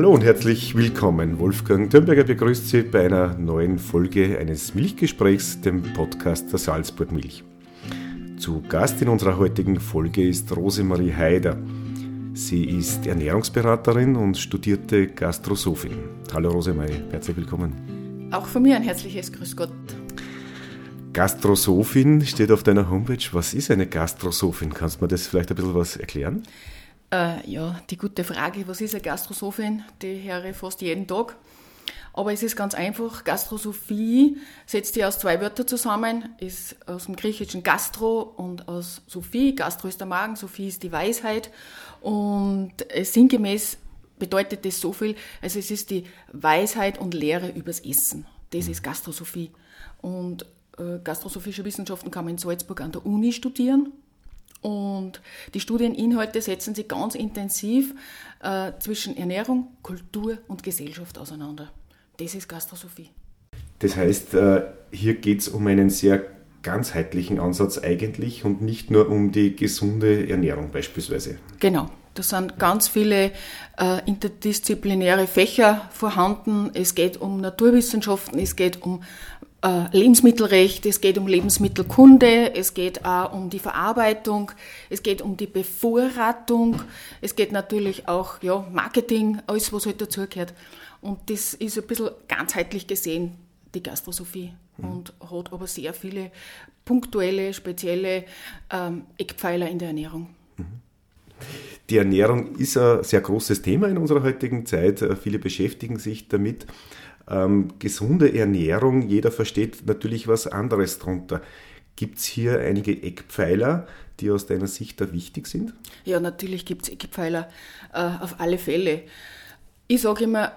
Hallo und herzlich willkommen. Wolfgang Dürnberger begrüßt Sie bei einer neuen Folge eines Milchgesprächs, dem Podcast der Salzburg Milch. Zu Gast in unserer heutigen Folge ist Rosemarie Haider. Sie ist Ernährungsberaterin und studierte Gastrosophin. Hallo Rosemarie, herzlich willkommen. Auch von mir ein herzliches Grüß Gott. Gastrosophin steht auf deiner Homepage. Was ist eine Gastrosophin? Kannst du mir das vielleicht ein bisschen was erklären? Äh, ja, die gute Frage, was ist eine Gastrosophin? Die höre ich fast jeden Tag. Aber es ist ganz einfach. Gastrosophie setzt sich aus zwei Wörtern zusammen, ist aus dem griechischen Gastro und aus Sophie. Gastro ist der Magen, Sophie ist die Weisheit. Und sinngemäß bedeutet das so viel, also es ist die Weisheit und Lehre übers Essen. Das ist Gastrosophie. Und äh, Gastrosophische Wissenschaften kann man in Salzburg an der Uni studieren. Und die Studieninhalte setzen sich ganz intensiv äh, zwischen Ernährung, Kultur und Gesellschaft auseinander. Das ist Gastrosophie. Das heißt, äh, hier geht es um einen sehr ganzheitlichen Ansatz eigentlich und nicht nur um die gesunde Ernährung beispielsweise. Genau. Da sind ganz viele äh, interdisziplinäre Fächer vorhanden. Es geht um Naturwissenschaften, es geht um Lebensmittelrecht, es geht um Lebensmittelkunde, es geht auch um die Verarbeitung, es geht um die Bevorratung, es geht natürlich auch ja, Marketing, alles was halt dazugehört. Und das ist ein bisschen ganzheitlich gesehen die Gastrosophie mhm. und hat aber sehr viele punktuelle, spezielle ähm, Eckpfeiler in der Ernährung. Mhm. Die Ernährung ist ein sehr großes Thema in unserer heutigen Zeit. Viele beschäftigen sich damit. Ähm, gesunde Ernährung, jeder versteht natürlich was anderes darunter. Gibt es hier einige Eckpfeiler, die aus deiner Sicht da wichtig sind? Ja, natürlich gibt es Eckpfeiler, äh, auf alle Fälle. Ich sage immer,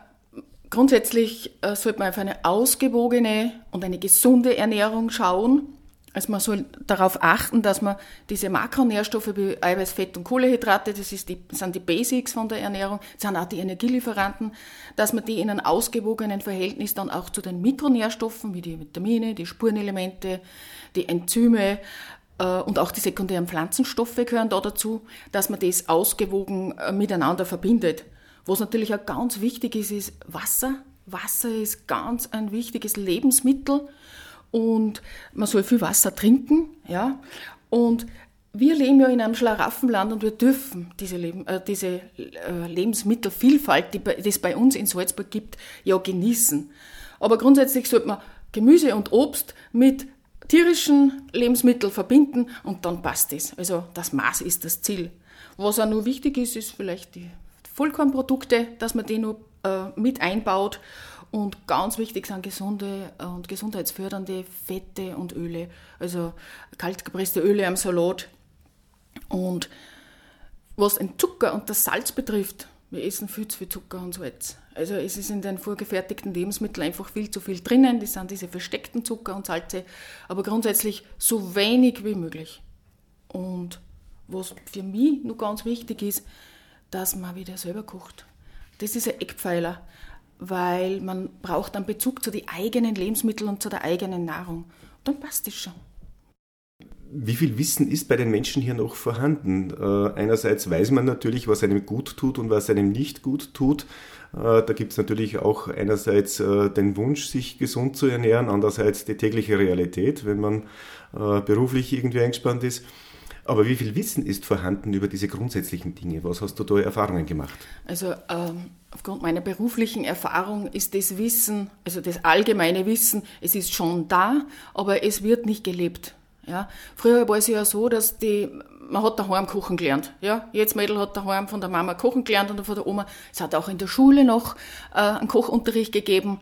grundsätzlich äh, sollte man auf eine ausgewogene und eine gesunde Ernährung schauen. Also man soll darauf achten, dass man diese Makronährstoffe wie Eiweiß, Fett und Kohlehydrate, das, die, sind die Basics von der Ernährung, sind auch die Energielieferanten, dass man die in einem ausgewogenen Verhältnis dann auch zu den Mikronährstoffen wie die Vitamine, die Spurenelemente, die Enzyme äh, und auch die sekundären Pflanzenstoffe gehören da dazu, dass man das ausgewogen äh, miteinander verbindet. Was natürlich auch ganz wichtig ist, ist Wasser. Wasser ist ganz ein wichtiges Lebensmittel und man soll viel Wasser trinken, ja. Und wir leben ja in einem Schlaraffenland und wir dürfen diese, Leben, äh, diese äh, Lebensmittelvielfalt, die es bei uns in Salzburg gibt, ja genießen. Aber grundsätzlich sollte man Gemüse und Obst mit tierischen Lebensmitteln verbinden und dann passt es. Also das Maß ist das Ziel. Was auch nur wichtig ist, ist vielleicht die Vollkornprodukte, dass man die nur äh, mit einbaut und ganz wichtig sind gesunde und gesundheitsfördernde Fette und Öle, also kaltgepresste Öle am Salat. Und was den Zucker und das Salz betrifft, wir essen viel zu viel Zucker und Salz. Also es ist in den vorgefertigten Lebensmitteln einfach viel zu viel drinnen. Das sind diese versteckten Zucker und Salze, aber grundsätzlich so wenig wie möglich. Und was für mich nur ganz wichtig ist, dass man wieder selber kocht. Das ist ein Eckpfeiler weil man braucht einen Bezug zu den eigenen Lebensmitteln und zu der eigenen Nahrung. Dann passt es schon. Wie viel Wissen ist bei den Menschen hier noch vorhanden? Äh, einerseits weiß man natürlich, was einem gut tut und was einem nicht gut tut. Äh, da gibt es natürlich auch einerseits äh, den Wunsch, sich gesund zu ernähren, andererseits die tägliche Realität, wenn man äh, beruflich irgendwie eingespannt ist. Aber wie viel Wissen ist vorhanden über diese grundsätzlichen Dinge? Was hast du da Erfahrungen gemacht? Also ähm, aufgrund meiner beruflichen Erfahrung ist das Wissen, also das allgemeine Wissen, es ist schon da, aber es wird nicht gelebt. Ja? Früher war es ja so, dass die, man hat daheim kochen gelernt. Ja? Jetzt Mädel hat daheim von der Mama kochen gelernt und von der Oma. Es hat auch in der Schule noch äh, einen Kochunterricht gegeben.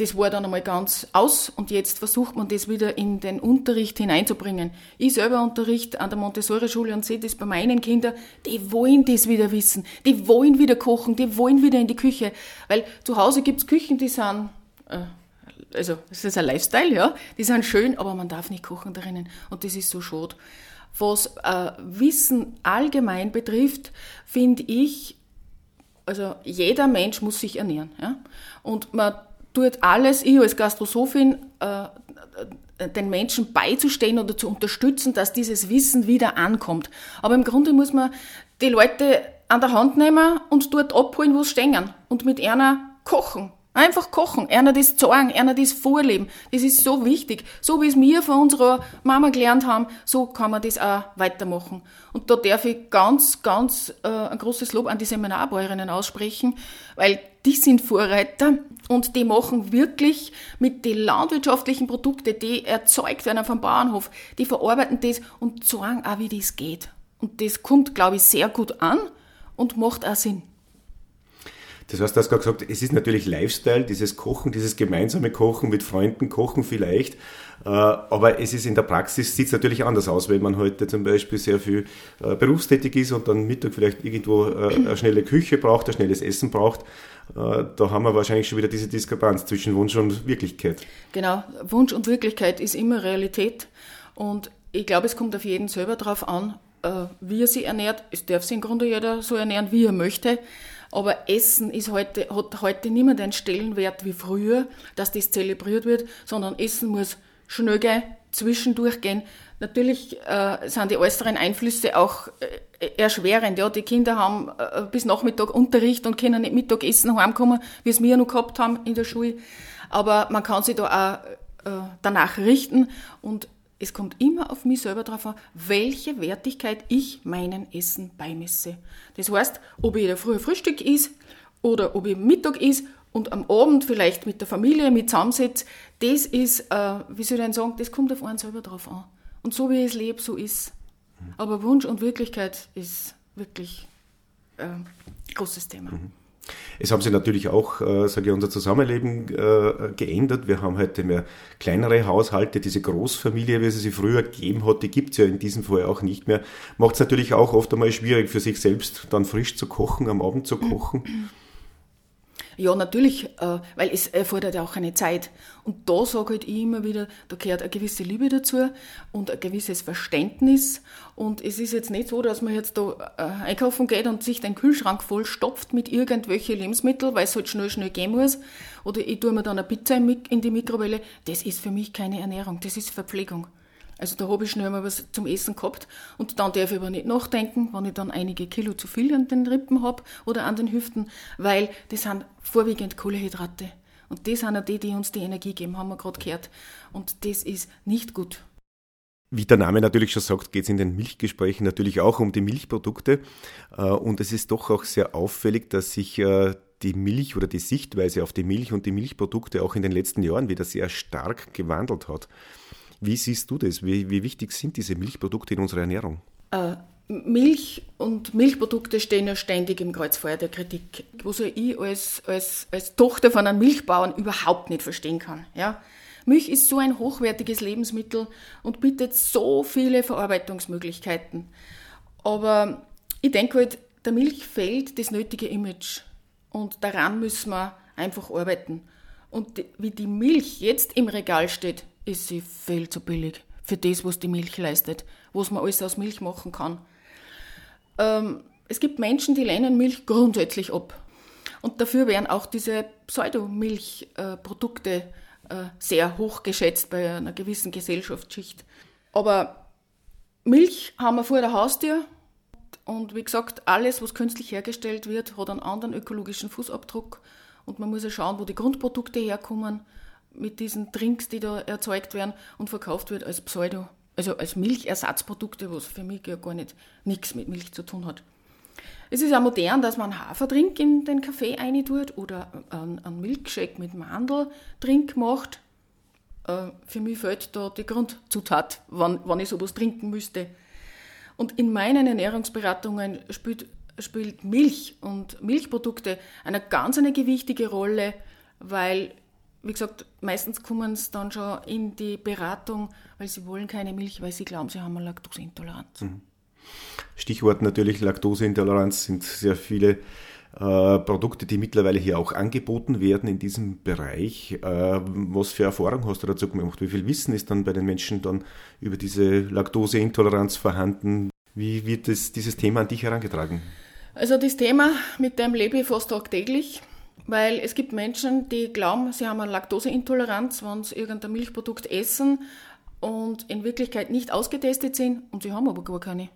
Das war dann einmal ganz aus und jetzt versucht man das wieder in den Unterricht hineinzubringen. Ich selber unterrichte an der Montessori-Schule und sehe das bei meinen Kindern, die wollen das wieder wissen, die wollen wieder kochen, die wollen wieder in die Küche. Weil zu Hause gibt's Küchen, die sind, äh, also das ist ein Lifestyle, ja, die sind schön, aber man darf nicht kochen drinnen und das ist so schade. Was äh, Wissen allgemein betrifft, finde ich, also jeder Mensch muss sich ernähren. Ja? Und man tut alles, ich als Gastrosophin, äh, den Menschen beizustehen oder zu unterstützen, dass dieses Wissen wieder ankommt. Aber im Grunde muss man die Leute an der Hand nehmen und dort abholen, wo sie stehen und mit einer kochen. Einfach kochen, einer das zeigen, einer das vorleben. Das ist so wichtig. So wie es wir von unserer Mama gelernt haben, so kann man das auch weitermachen. Und da darf ich ganz, ganz äh, ein großes Lob an die Seminarbäuerinnen aussprechen, weil die sind Vorreiter und die machen wirklich mit den landwirtschaftlichen Produkten, die erzeugt werden vom Bauernhof, die verarbeiten das und zeigen auch, wie das geht. Und das kommt, glaube ich, sehr gut an und macht auch Sinn. Das heißt, du hast gerade gesagt, es ist natürlich Lifestyle, dieses Kochen, dieses gemeinsame Kochen mit Freunden, Kochen vielleicht. Äh, aber es ist in der Praxis, sieht es natürlich anders aus, wenn man heute zum Beispiel sehr viel äh, berufstätig ist und dann Mittag vielleicht irgendwo äh, eine schnelle Küche braucht, ein schnelles Essen braucht. Da haben wir wahrscheinlich schon wieder diese Diskrepanz zwischen Wunsch und Wirklichkeit. Genau, Wunsch und Wirklichkeit ist immer Realität. Und ich glaube, es kommt auf jeden selber drauf an, wie er sich ernährt. Es darf sich im Grunde jeder so ernähren, wie er möchte. Aber Essen ist heute, hat heute nicht mehr den Stellenwert wie früher, dass das zelebriert wird, sondern Essen muss schnell gehen, zwischendurch gehen. Natürlich äh, sind die äußeren Einflüsse auch äh, erschwerend. Ja, die Kinder haben äh, bis Nachmittag Unterricht und können nicht Mittagessen heimkommen, wie es wir noch gehabt haben in der Schule. Aber man kann sich da auch äh, danach richten und es kommt immer auf mich selber drauf an, welche Wertigkeit ich meinem Essen beimesse. Das heißt, ob ich der frühe Frühstück is oder ob ich Mittag is und am Abend vielleicht mit der Familie mit zusammensitze, das ist, äh, wie soll ich denn sagen, das kommt auf einen selber drauf an. Und so wie ich es lebe, so ist. Aber Wunsch und Wirklichkeit ist wirklich ein äh, großes Thema. Mhm. Es haben sich natürlich auch, äh, sage ich, unser Zusammenleben äh, geändert. Wir haben heute mehr kleinere Haushalte. Diese Großfamilie, wie es sie früher gegeben hat, die gibt es ja in diesem Fall auch nicht mehr. Macht es natürlich auch oft einmal schwierig für sich selbst, dann frisch zu kochen, am Abend zu kochen. Ja, natürlich, äh, weil es erfordert ja auch eine Zeit. Und da sage halt ich immer wieder, da gehört eine gewisse Liebe dazu und ein gewisses Verständnis. Und es ist jetzt nicht so, dass man jetzt da äh, einkaufen geht und sich den Kühlschrank voll stopft mit irgendwelchen Lebensmitteln, weil es halt schnell, schnell gehen muss. Oder ich tue mir dann eine Pizza in die Mikrowelle. Das ist für mich keine Ernährung, das ist Verpflegung. Also da habe ich schnell mal was zum Essen gehabt und dann darf ich aber nicht nachdenken, wenn ich dann einige Kilo zu viel an den Rippen habe oder an den Hüften, weil das sind vorwiegend Kohlehydrate. Und das sind auch die, die uns die Energie geben, haben wir gerade gehört. Und das ist nicht gut. Wie der Name natürlich schon sagt, geht es in den Milchgesprächen natürlich auch um die Milchprodukte. Äh, und es ist doch auch sehr auffällig, dass sich äh, die Milch oder die Sichtweise auf die Milch und die Milchprodukte auch in den letzten Jahren wieder sehr stark gewandelt hat. Wie siehst du das? Wie, wie wichtig sind diese Milchprodukte in unserer Ernährung? Äh, Milch und Milchprodukte stehen ja ständig im Kreuzfeuer der Kritik, was ich als, als, als Tochter von einem Milchbauern überhaupt nicht verstehen kann. Ja? Milch ist so ein hochwertiges Lebensmittel und bietet so viele Verarbeitungsmöglichkeiten. Aber ich denke halt, der Milch fehlt das nötige Image und daran müssen wir einfach arbeiten. Und wie die Milch jetzt im Regal steht, ist sie viel zu billig für das, was die Milch leistet, was man alles aus Milch machen kann. Ähm, es gibt Menschen, die lehnen Milch grundsätzlich ab. Und dafür werden auch diese Pseudomilchprodukte äh, sehr hoch geschätzt bei einer gewissen Gesellschaftsschicht. Aber Milch haben wir vor der Haustür. Und wie gesagt, alles, was künstlich hergestellt wird, hat einen anderen ökologischen Fußabdruck. Und man muss ja schauen, wo die Grundprodukte herkommen mit diesen Drinks, die da erzeugt werden und verkauft wird als Pseudo, also als Milchersatzprodukte, was für mich ja gar nicht nichts mit Milch zu tun hat. Es ist auch modern, dass man Haferdrink in den Kaffee tut oder einen Milkshake mit Mandeldrink macht. Äh, für mich fehlt da die Grundzutat, wann, wann ich sowas trinken müsste. Und in meinen Ernährungsberatungen spielt, spielt Milch und Milchprodukte eine ganz eine gewichtige Rolle, weil wie gesagt, meistens kommen sie dann schon in die Beratung, weil sie wollen keine Milch, weil sie glauben, sie haben eine Laktoseintoleranz. Mhm. Stichwort natürlich Laktoseintoleranz sind sehr viele äh, Produkte, die mittlerweile hier auch angeboten werden in diesem Bereich. Äh, was für Erfahrung hast du dazu gemacht? Wie viel Wissen ist dann bei den Menschen dann über diese Laktoseintoleranz vorhanden? Wie wird das, dieses Thema an dich herangetragen? Also das Thema, mit dem lebe ich fast tagtäglich. Weil es gibt Menschen, die glauben, sie haben eine Laktoseintoleranz, wenn sie irgendein Milchprodukt essen und in Wirklichkeit nicht ausgetestet sind und sie haben aber gar keine.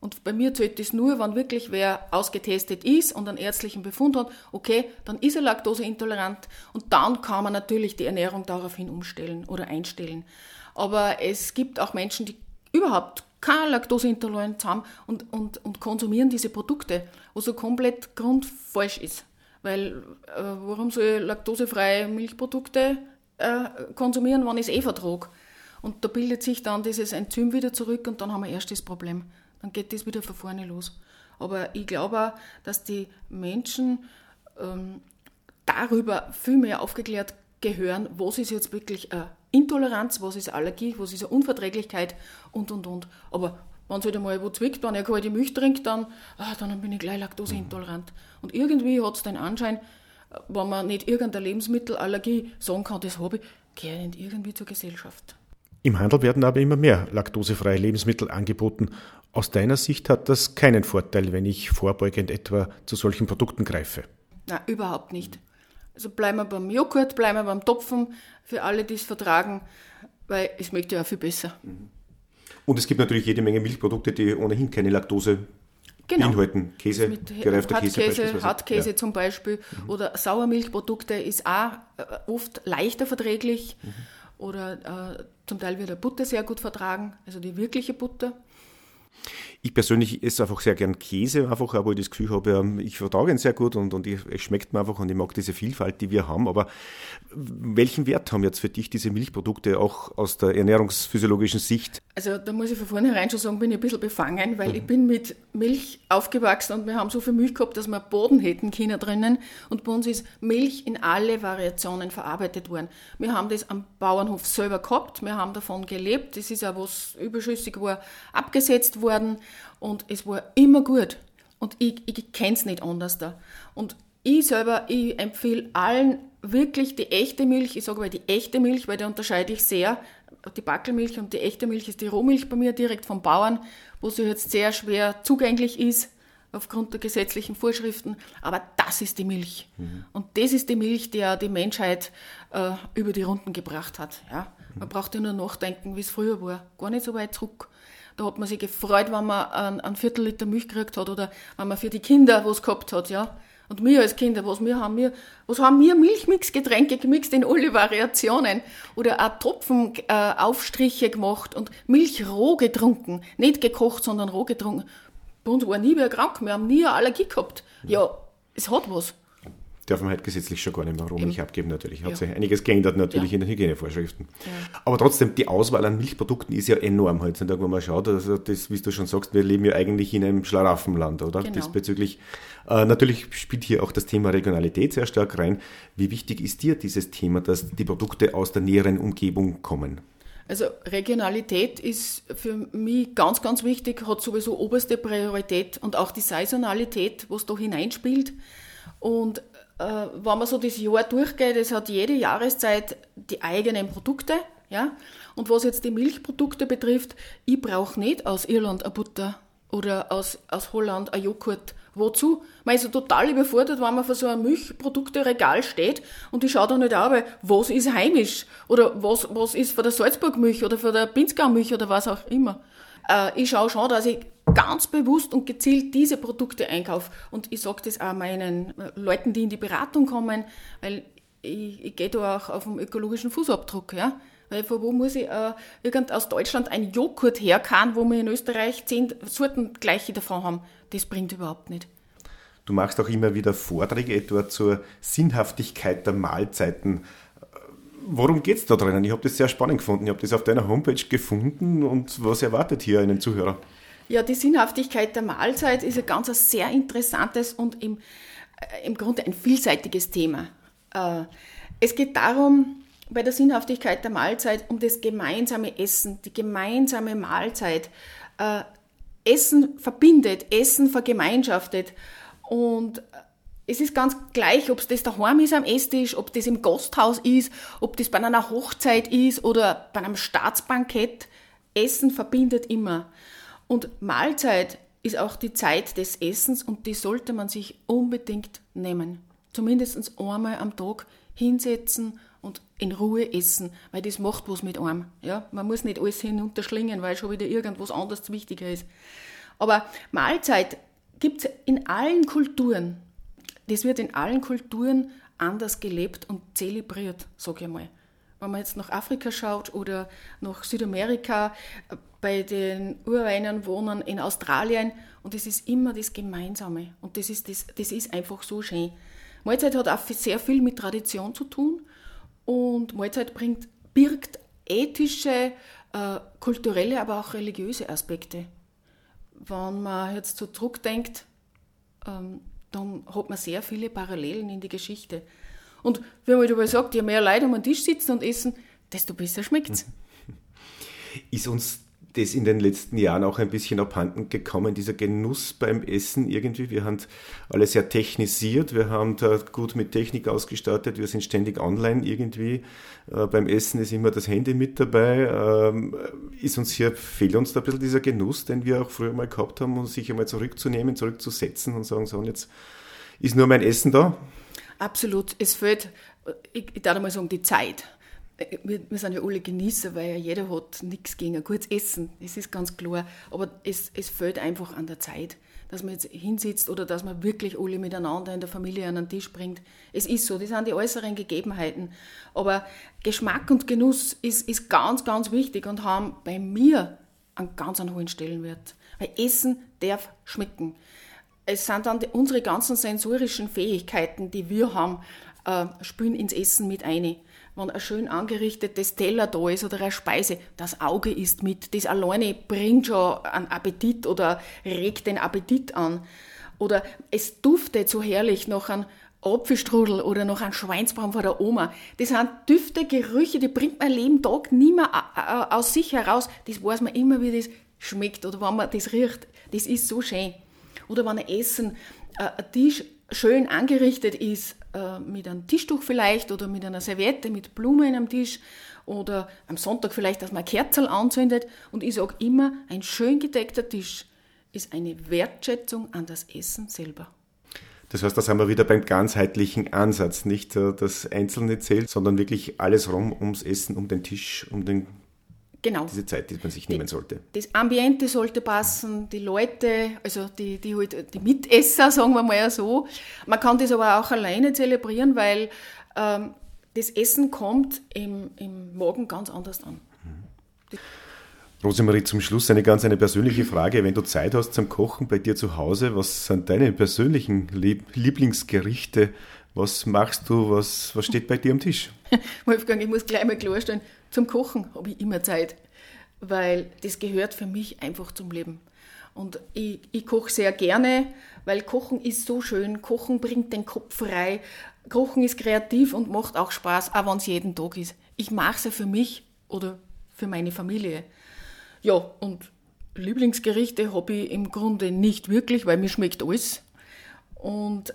Und bei mir zählt das nur, wenn wirklich wer ausgetestet ist und einen ärztlichen Befund hat, okay, dann ist er laktoseintolerant und dann kann man natürlich die Ernährung daraufhin umstellen oder einstellen. Aber es gibt auch Menschen, die überhaupt keine Laktoseintoleranz haben und, und, und konsumieren diese Produkte, was so komplett grundfalsch ist. Weil äh, warum soll ich laktosefreie Milchprodukte äh, konsumieren, wenn ich es eh vertrage? Und da bildet sich dann dieses Enzym wieder zurück und dann haben wir erst das Problem. Dann geht das wieder von vorne los. Aber ich glaube auch, dass die Menschen ähm, darüber viel mehr aufgeklärt gehören, was ist jetzt wirklich eine Intoleranz, was ist Allergie, was ist eine Unverträglichkeit und und und. Aber wenn es halt einmal wo zwickt, wenn ich kalte Milch trinke, dann, ah, dann bin ich gleich laktoseintolerant. Und irgendwie hat es den Anschein, wenn man nicht irgendeine Lebensmittelallergie sagen kann, das habe ich, gehört irgendwie zur Gesellschaft. Im Handel werden aber immer mehr laktosefreie Lebensmittel angeboten. Aus deiner Sicht hat das keinen Vorteil, wenn ich vorbeugend etwa zu solchen Produkten greife? Nein, überhaupt nicht. Also bleiben wir beim Joghurt, bleiben wir beim Topfen, für alle, die es vertragen, weil es schmeckt ja auch viel besser. Und es gibt natürlich jede Menge Milchprodukte, die ohnehin keine Laktose genau. beinhalten. Käse, gereifter Käse, Käse Hartkäse ja. zum Beispiel mhm. oder Sauermilchprodukte ist auch äh, oft leichter verträglich. Mhm oder äh, zum Teil wird der Butter sehr gut vertragen, also die wirkliche Butter. Ich persönlich esse einfach sehr gern Käse, einfach, weil ich das Gefühl habe, ähm, ich vertrage ihn sehr gut und, und ich, es schmeckt mir einfach und ich mag diese Vielfalt, die wir haben. Aber welchen Wert haben jetzt für dich diese Milchprodukte auch aus der ernährungsphysiologischen Sicht? Also da muss ich von vornherein schon sagen, bin ich ein bisschen befangen, weil mhm. ich bin mit Milch aufgewachsen und wir haben so viel Milch gehabt, dass wir Boden hätten Kinder drinnen und bei uns ist Milch in alle Variationen verarbeitet worden. Wir haben das am Bauernhof selber gehabt, wir haben davon gelebt, das ist auch was überschüssig war, abgesetzt worden und es war immer gut. Und ich, ich kenne es nicht anders da. Und ich selber, ich empfehle allen wirklich die echte Milch. Ich sage aber die echte Milch, weil da unterscheide ich sehr. Die Backelmilch und die echte Milch ist die Rohmilch bei mir direkt vom Bauern, wo sie jetzt sehr schwer zugänglich ist aufgrund der gesetzlichen Vorschriften. Aber das ist die Milch. Mhm. Und das ist die Milch, die die Menschheit äh, über die Runden gebracht hat. Ja? Man mhm. braucht ja nur nachdenken, wie es früher war. Gar nicht so weit zurück. Da hat man sich gefreut, wenn man ein, ein Viertel Liter Milch gekriegt hat oder wenn man für die Kinder was gehabt hat, ja. Und wir als Kinder, was wir haben wir, was haben wir Milchmixgetränke gemixt in alle Variationen oder auch Tropfenaufstriche äh, gemacht und Milch roh getrunken, nicht gekocht, sondern roh getrunken. Bei uns war nie wer krank, wir haben nie eine Allergie gehabt. Ja, es hat was darf man halt gesetzlich schon gar nicht mehr Rohmilch abgeben natürlich. Hat ja. sich einiges geändert natürlich ja. in den Hygienevorschriften. Ja. Aber trotzdem, die Auswahl an Milchprodukten ist ja enorm halt. Wenn man schaut, also das, wie du schon sagst, wir leben ja eigentlich in einem Schlaraffenland, oder? Genau. Diesbezüglich. Äh, natürlich spielt hier auch das Thema Regionalität sehr stark rein. Wie wichtig ist dir dieses Thema, dass die Produkte aus der näheren Umgebung kommen? Also Regionalität ist für mich ganz, ganz wichtig, hat sowieso oberste Priorität und auch die Saisonalität, was da hineinspielt. Und wenn man so das Jahr durchgeht, es hat jede Jahreszeit die eigenen Produkte. Ja? Und was jetzt die Milchprodukte betrifft, ich brauche nicht aus Irland eine Butter oder aus, aus Holland ein Joghurt. Wozu? Man ist ja total überfordert, wenn man vor so einem Milchprodukteregal steht und ich schaue da nicht an, was ist heimisch oder was, was ist von der Salzburg-Milch oder von der Pinzgau-Milch oder was auch immer. Äh, ich schaue schon, dass ich ganz bewusst und gezielt diese Produkte einkaufe. Und ich sage das auch meinen äh, Leuten, die in die Beratung kommen, weil ich, ich gehe da auch auf den ökologischen Fußabdruck. Ja? Weil von wo muss ich äh, irgend aus Deutschland ein Joghurt herkauen, wo wir in Österreich zehn Sorten gleiche davon haben? Das bringt überhaupt nicht. Du machst auch immer wieder Vorträge etwa zur Sinnhaftigkeit der Mahlzeiten. Worum geht es da drinnen? Ich habe das sehr spannend gefunden. Ich habe das auf deiner Homepage gefunden und was erwartet hier einen Zuhörer? Ja, die Sinnhaftigkeit der Mahlzeit ist ein ganz sehr interessantes und im, äh, im Grunde ein vielseitiges Thema. Äh, es geht darum, bei der Sinnhaftigkeit der Mahlzeit um das gemeinsame Essen, die gemeinsame Mahlzeit. Äh, Essen verbindet, Essen vergemeinschaftet und es ist ganz gleich, ob es das daheim ist am Esstisch, ob das im Gasthaus ist, ob das bei einer Hochzeit ist oder bei einem Staatsbankett. Essen verbindet immer. Und Mahlzeit ist auch die Zeit des Essens und die sollte man sich unbedingt nehmen. Zumindest einmal am Tag hinsetzen und in Ruhe essen, weil das macht was mit einem. Ja? Man muss nicht alles hinunterschlingen, weil schon wieder irgendwas anderes wichtiger ist. Aber Mahlzeit gibt es in allen Kulturen. Das wird in allen Kulturen anders gelebt und zelebriert, sage ich mal. Wenn man jetzt nach Afrika schaut oder nach Südamerika, äh, bei den Ureinwohnern in Australien, und das ist immer das Gemeinsame. Und das ist, das, das ist einfach so schön. Mahlzeit hat auch sehr viel mit Tradition zu tun und Mahlzeit bringt, birgt ethische, äh, kulturelle, aber auch religiöse Aspekte. Wenn man jetzt so zurückdenkt, ähm, dann hat man sehr viele Parallelen in die Geschichte. Und wie man dabei sagt, je mehr Leute um den Tisch sitzen und essen, desto besser schmeckt es. Ist uns das in den letzten Jahren auch ein bisschen abhanden gekommen, dieser Genuss beim Essen irgendwie. Wir haben alle sehr technisiert, wir haben da gut mit Technik ausgestattet, wir sind ständig online irgendwie. Äh, beim Essen ist immer das Handy mit dabei. Ähm, ist uns hier, fehlt uns da ein bisschen dieser Genuss, den wir auch früher mal gehabt haben, um sich einmal zurückzunehmen, zurückzusetzen und sagen, so, und jetzt ist nur mein Essen da? Absolut. Es fehlt, ich, ich darf mal sagen, die Zeit wir, wir, sind ja alle Genießer, weil ja jeder hat nichts gegen ein gutes Essen. Das ist ganz klar. Aber es, es fehlt einfach an der Zeit, dass man jetzt hinsitzt oder dass man wirklich alle miteinander in der Familie an den Tisch bringt. Es ist so, das sind die äußeren Gegebenheiten. Aber Geschmack und Genuss ist, ist ganz, ganz wichtig und haben bei mir einen ganz einen hohen Stellenwert. Weil Essen darf schmecken. Es sind dann die, unsere ganzen sensorischen Fähigkeiten, die wir haben, äh, spielen ins Essen mit ein wenn ein schön angerichtetes Teller da ist oder eine Speise, das Auge ist mit. Das alleine bringt schon einen Appetit oder regt den Appetit an. Oder es duftet so herrlich nach einem Apfelstrudel oder noch ein Schweinsbraten von der Oma. Das sind Düfte, Gerüche, die bringt mein Leben Tag nie mehr aus sich heraus. Das weiß man immer, wie das schmeckt oder wenn man das riecht. Das ist so schön. Oder wenn ein Essen, äh, ein Tisch schön angerichtet ist, äh, mit einem Tischtuch vielleicht oder mit einer Serviette mit Blumen am Tisch oder am Sonntag vielleicht, dass man Kerzel anzündet. Und ich sage immer, ein schön gedeckter Tisch ist eine Wertschätzung an das Essen selber. Das heißt, da sind wir wieder beim ganzheitlichen Ansatz. Nicht äh, das Einzelne zählt, sondern wirklich alles rum ums Essen, um den Tisch, um den Genau. Diese Zeit, die man sich nehmen sollte. Das Ambiente sollte passen, die Leute, also die, die, halt, die Mitesser, sagen wir mal so. Man kann das aber auch alleine zelebrieren, weil ähm, das Essen kommt im, im Magen ganz anders an. Mhm. Rosemarie, zum Schluss eine ganz eine persönliche Frage. Wenn du Zeit hast zum Kochen bei dir zu Hause, was sind deine persönlichen Lieblingsgerichte? Was machst du? Was, was steht bei dir am Tisch? Wolfgang, ich muss gleich mal klarstellen, zum Kochen habe ich immer Zeit, weil das gehört für mich einfach zum Leben. Und ich, ich koche sehr gerne, weil Kochen ist so schön. Kochen bringt den Kopf frei. Kochen ist kreativ und macht auch Spaß, auch wenn es jeden Tag ist. Ich mache es ja für mich oder für meine Familie. Ja, und Lieblingsgerichte habe ich im Grunde nicht wirklich, weil mir schmeckt alles. Und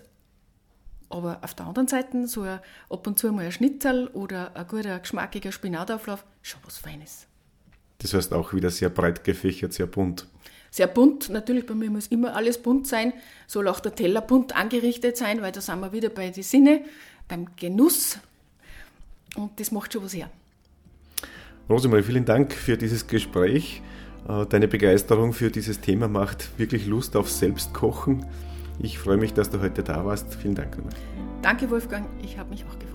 aber auf der anderen Seite, so ein, ab und zu mal ein Schnitzel oder ein guter, geschmackiger Spinatauflauf, schon was Feines. Das heißt auch wieder sehr breit gefächert, sehr bunt. Sehr bunt, natürlich, bei mir muss immer alles bunt sein, soll auch der Teller bunt angerichtet sein, weil da sind wir wieder bei den Sinne, beim Genuss und das macht schon was her. Rosemarie, vielen Dank für dieses Gespräch. Äh, deine Begeisterung für dieses Thema macht wirklich Lust auf Selbstkochen. Ich freue mich, dass du heute da warst. Vielen Dank. Danke, Wolfgang. Ich habe mich auch gefreut.